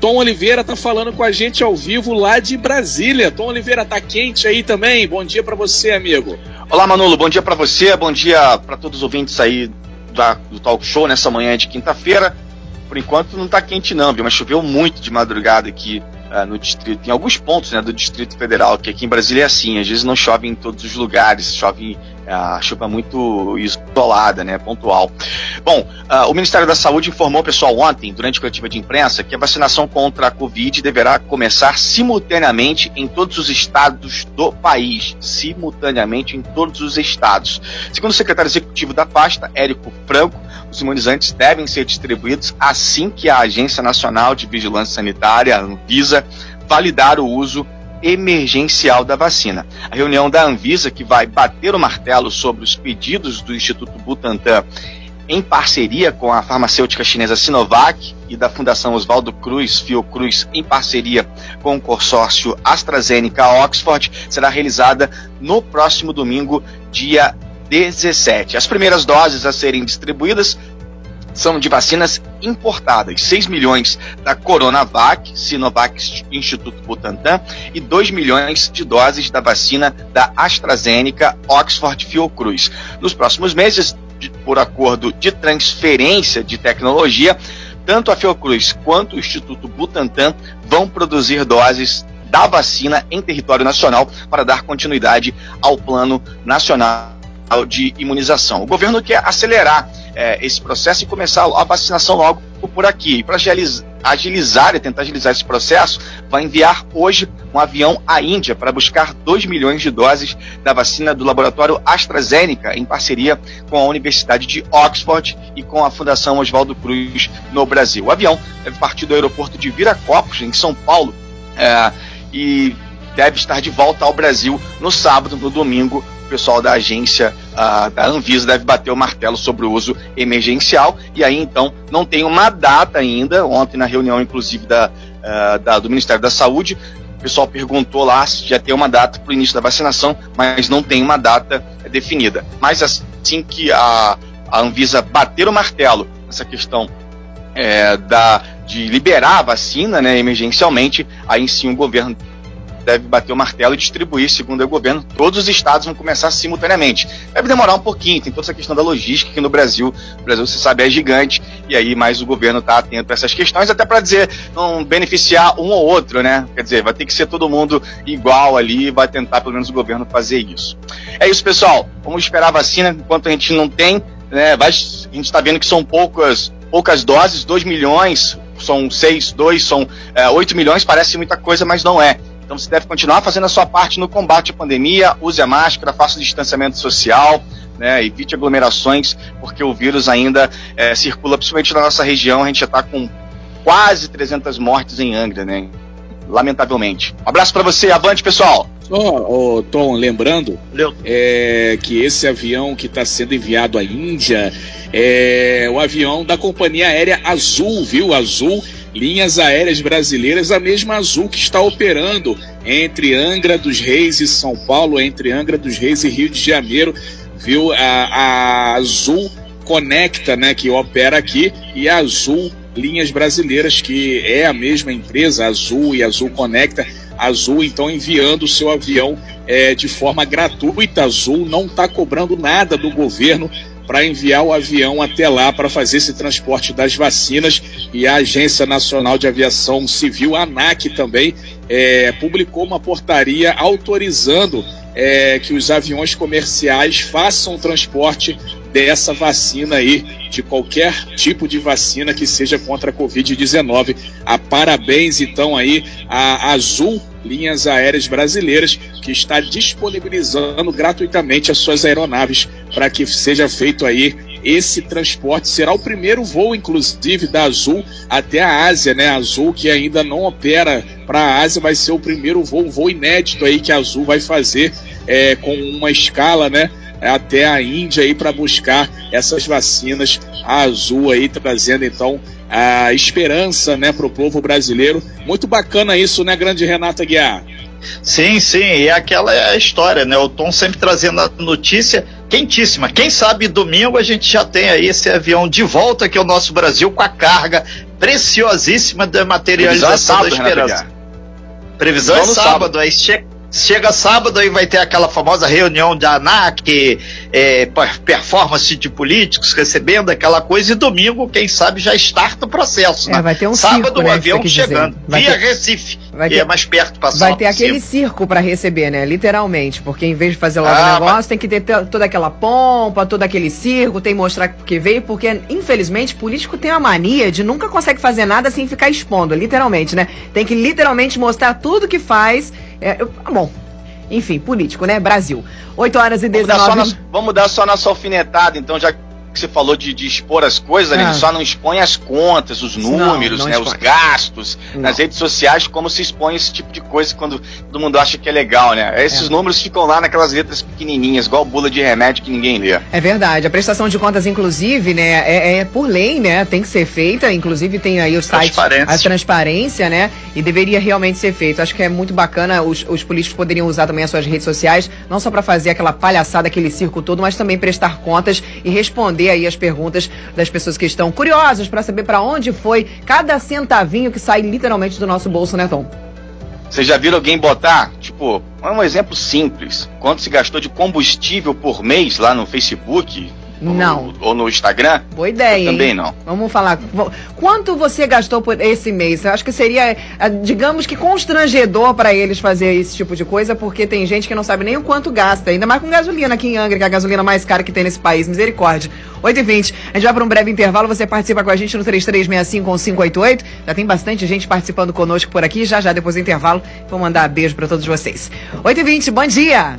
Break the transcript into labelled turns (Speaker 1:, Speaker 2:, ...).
Speaker 1: Tom Oliveira tá falando com a gente ao vivo lá de Brasília. Tom Oliveira tá quente aí também. Bom dia para você, amigo.
Speaker 2: Olá, Manolo. Bom dia para você. Bom dia para todos os ouvintes aí da, do Talk Show nessa manhã de quinta-feira. Por enquanto não tá quente não, viu? Mas choveu muito de madrugada aqui uh, no distrito, em alguns pontos né, do Distrito Federal, que aqui em Brasília é assim, às vezes não chove em todos os lugares, chove uh, chuva muito isolada, né, pontual. Bom, uh, o Ministério da Saúde informou, pessoal, ontem, durante a coletiva de imprensa, que a vacinação contra a Covid deverá começar simultaneamente em todos os estados do país. Simultaneamente em todos os estados. Segundo o secretário executivo da pasta, Érico Franco, os imunizantes devem ser distribuídos assim que a Agência Nacional de Vigilância Sanitária, a Anvisa, validar o uso emergencial da vacina. A reunião da Anvisa, que vai bater o martelo sobre os pedidos do Instituto Butantan em parceria com a farmacêutica chinesa Sinovac e da Fundação Oswaldo Cruz, Fiocruz, em parceria com o consórcio AstraZeneca Oxford, será realizada no próximo domingo, dia 17. As primeiras doses a serem distribuídas são de vacinas importadas, 6 milhões da Coronavac, Sinovac Instituto Butantan e 2 milhões de doses da vacina da AstraZeneca Oxford Fiocruz. Nos próximos meses, por acordo de transferência de tecnologia, tanto a Fiocruz quanto o Instituto Butantan vão produzir doses da vacina em território nacional para dar continuidade ao Plano Nacional de Imunização. O governo quer acelerar é, esse processo e começar a vacinação logo por aqui. Para agilizar e tentar agilizar esse processo, vai enviar hoje um avião à Índia para buscar 2 milhões de doses da vacina do laboratório AstraZeneca, em parceria com a Universidade de Oxford e com a Fundação Oswaldo Cruz no Brasil. O avião deve partir do aeroporto de Viracopos, em São Paulo, é, e deve estar de volta ao Brasil no sábado, no domingo, pessoal da agência da Anvisa deve bater o martelo sobre o uso emergencial. E aí, então, não tem uma data ainda. Ontem, na reunião, inclusive, da, uh, da do Ministério da Saúde, o pessoal perguntou lá se já tem uma data para o início da vacinação, mas não tem uma data definida. Mas assim que a, a Anvisa bater o martelo nessa questão é, da, de liberar a vacina né, emergencialmente, aí sim o governo deve bater o martelo e distribuir, segundo o governo, todos os estados vão começar simultaneamente. Deve demorar um pouquinho, tem toda essa questão da logística que no Brasil, o Brasil, você sabe, é gigante, e aí mais o governo está atento a essas questões, até para dizer, não beneficiar um ou outro, né? Quer dizer, vai ter que ser todo mundo igual ali, vai tentar pelo menos o governo fazer isso. É isso, pessoal. Vamos esperar a vacina, enquanto a gente não tem, né? A gente está vendo que são poucas, poucas doses, 2 milhões, são 6, 2, são é, 8 milhões, parece muita coisa, mas não é. Então você deve continuar fazendo a sua parte no combate à pandemia, use a máscara, faça o distanciamento social, né, evite aglomerações, porque o vírus ainda é, circula, principalmente na nossa região, a gente já está com quase 300 mortes em Angra, né? Lamentavelmente. Um abraço para você, avante pessoal!
Speaker 1: Só, oh, Tom, lembrando é, que esse avião que está sendo enviado à Índia é o avião da companhia aérea Azul, viu? Azul linhas aéreas brasileiras, a mesma Azul que está operando entre Angra dos Reis e São Paulo, entre Angra dos Reis e Rio de Janeiro, viu? A, a Azul Conecta, né, que opera aqui, e a Azul Linhas Brasileiras, que é a mesma empresa, Azul e Azul Conecta. Azul, então, enviando o seu avião é, de forma gratuita. Azul não está cobrando nada do governo para enviar o avião até lá para fazer esse transporte das vacinas e a Agência Nacional de Aviação Civil, a ANAC também, é, publicou uma portaria autorizando é, que os aviões comerciais façam o transporte dessa vacina aí, de qualquer tipo de vacina que seja contra a Covid-19. A parabéns então aí a Azul Linhas Aéreas Brasileiras, que está disponibilizando gratuitamente as suas aeronaves para que seja feito aí esse transporte. Será o primeiro voo, inclusive, da Azul até a Ásia, né? A Azul que ainda não opera para a Ásia, vai ser o primeiro voo, um voo inédito aí que a Azul vai fazer é, com uma escala, né? até a Índia aí para buscar essas vacinas. A Azul aí trazendo então a esperança, né, para o povo brasileiro. Muito bacana isso, né, grande Renata Guiar?
Speaker 3: Sim, sim, e é aquela história, né? O Tom sempre trazendo a notícia quentíssima. Quem sabe domingo a gente já tem aí esse avião de volta aqui ao nosso Brasil com a carga preciosíssima da materialização é sábado, da esperança. Previsão é sábado, sábado. aí chega Chega sábado aí vai ter aquela famosa reunião da ANAC, é, performance de políticos recebendo aquela coisa, e domingo, quem sabe, já starta o processo.
Speaker 4: É, né? vai ter um
Speaker 3: sábado
Speaker 4: circo,
Speaker 3: o
Speaker 4: né,
Speaker 3: avião chegando, via
Speaker 4: ter...
Speaker 3: Recife,
Speaker 4: vai
Speaker 3: que
Speaker 4: ter...
Speaker 3: é mais perto passar.
Speaker 4: Vai ter aquele circo para receber, né? Literalmente, porque em vez de fazer logo o ah, negócio, mas... tem que ter toda aquela pompa, todo aquele circo, tem que mostrar que veio, porque infelizmente político tem a mania de nunca consegue fazer nada sem ficar expondo, literalmente, né? Tem que literalmente mostrar tudo que faz é, eu, ah, bom, enfim, político, né? Brasil. 8 horas e 19
Speaker 2: vamos dar, só vamos dar só nossa alfinetada, então, já que você falou de, de expor as coisas, ah. ele só não expõe as contas, os números, não, não né, os gastos não. nas redes sociais, como se expõe esse tipo de coisa quando todo mundo acha que é legal, né? Esses é. números ficam lá naquelas letras pequenininhas, igual bula de remédio que ninguém lê.
Speaker 4: É verdade. A prestação de contas, inclusive, né, é, é por lei, né? Tem que ser feita. Inclusive tem aí o site, a transparência, né? E deveria realmente ser feito. Acho que é muito bacana. Os, os políticos poderiam usar também as suas redes sociais, não só para fazer aquela palhaçada, aquele circo todo, mas também prestar contas e responder responder aí as perguntas das pessoas que estão curiosas para saber para onde foi cada centavinho que sai literalmente do nosso bolso, né, Tom?
Speaker 2: Vocês já viram alguém botar, tipo, um exemplo simples, quanto se gastou de combustível por mês lá no Facebook?
Speaker 4: Não.
Speaker 2: Ou, ou no Instagram?
Speaker 4: Boa ideia.
Speaker 2: Eu também não.
Speaker 4: Vamos falar. Quanto você gastou por esse mês? Eu acho que seria, eh, digamos que constrangedor para eles fazer esse tipo de coisa, porque tem gente que não sabe nem o quanto gasta, ainda mais com gasolina aqui em Angra, que é a gasolina mais cara que tem nesse país. Misericórdia. 8h20. A gente vai para um breve intervalo. Você participa com a gente no 3365-588. Já tem bastante gente participando conosco por aqui. Já já, depois do intervalo, vou mandar beijo para todos vocês. 8h20, bom dia!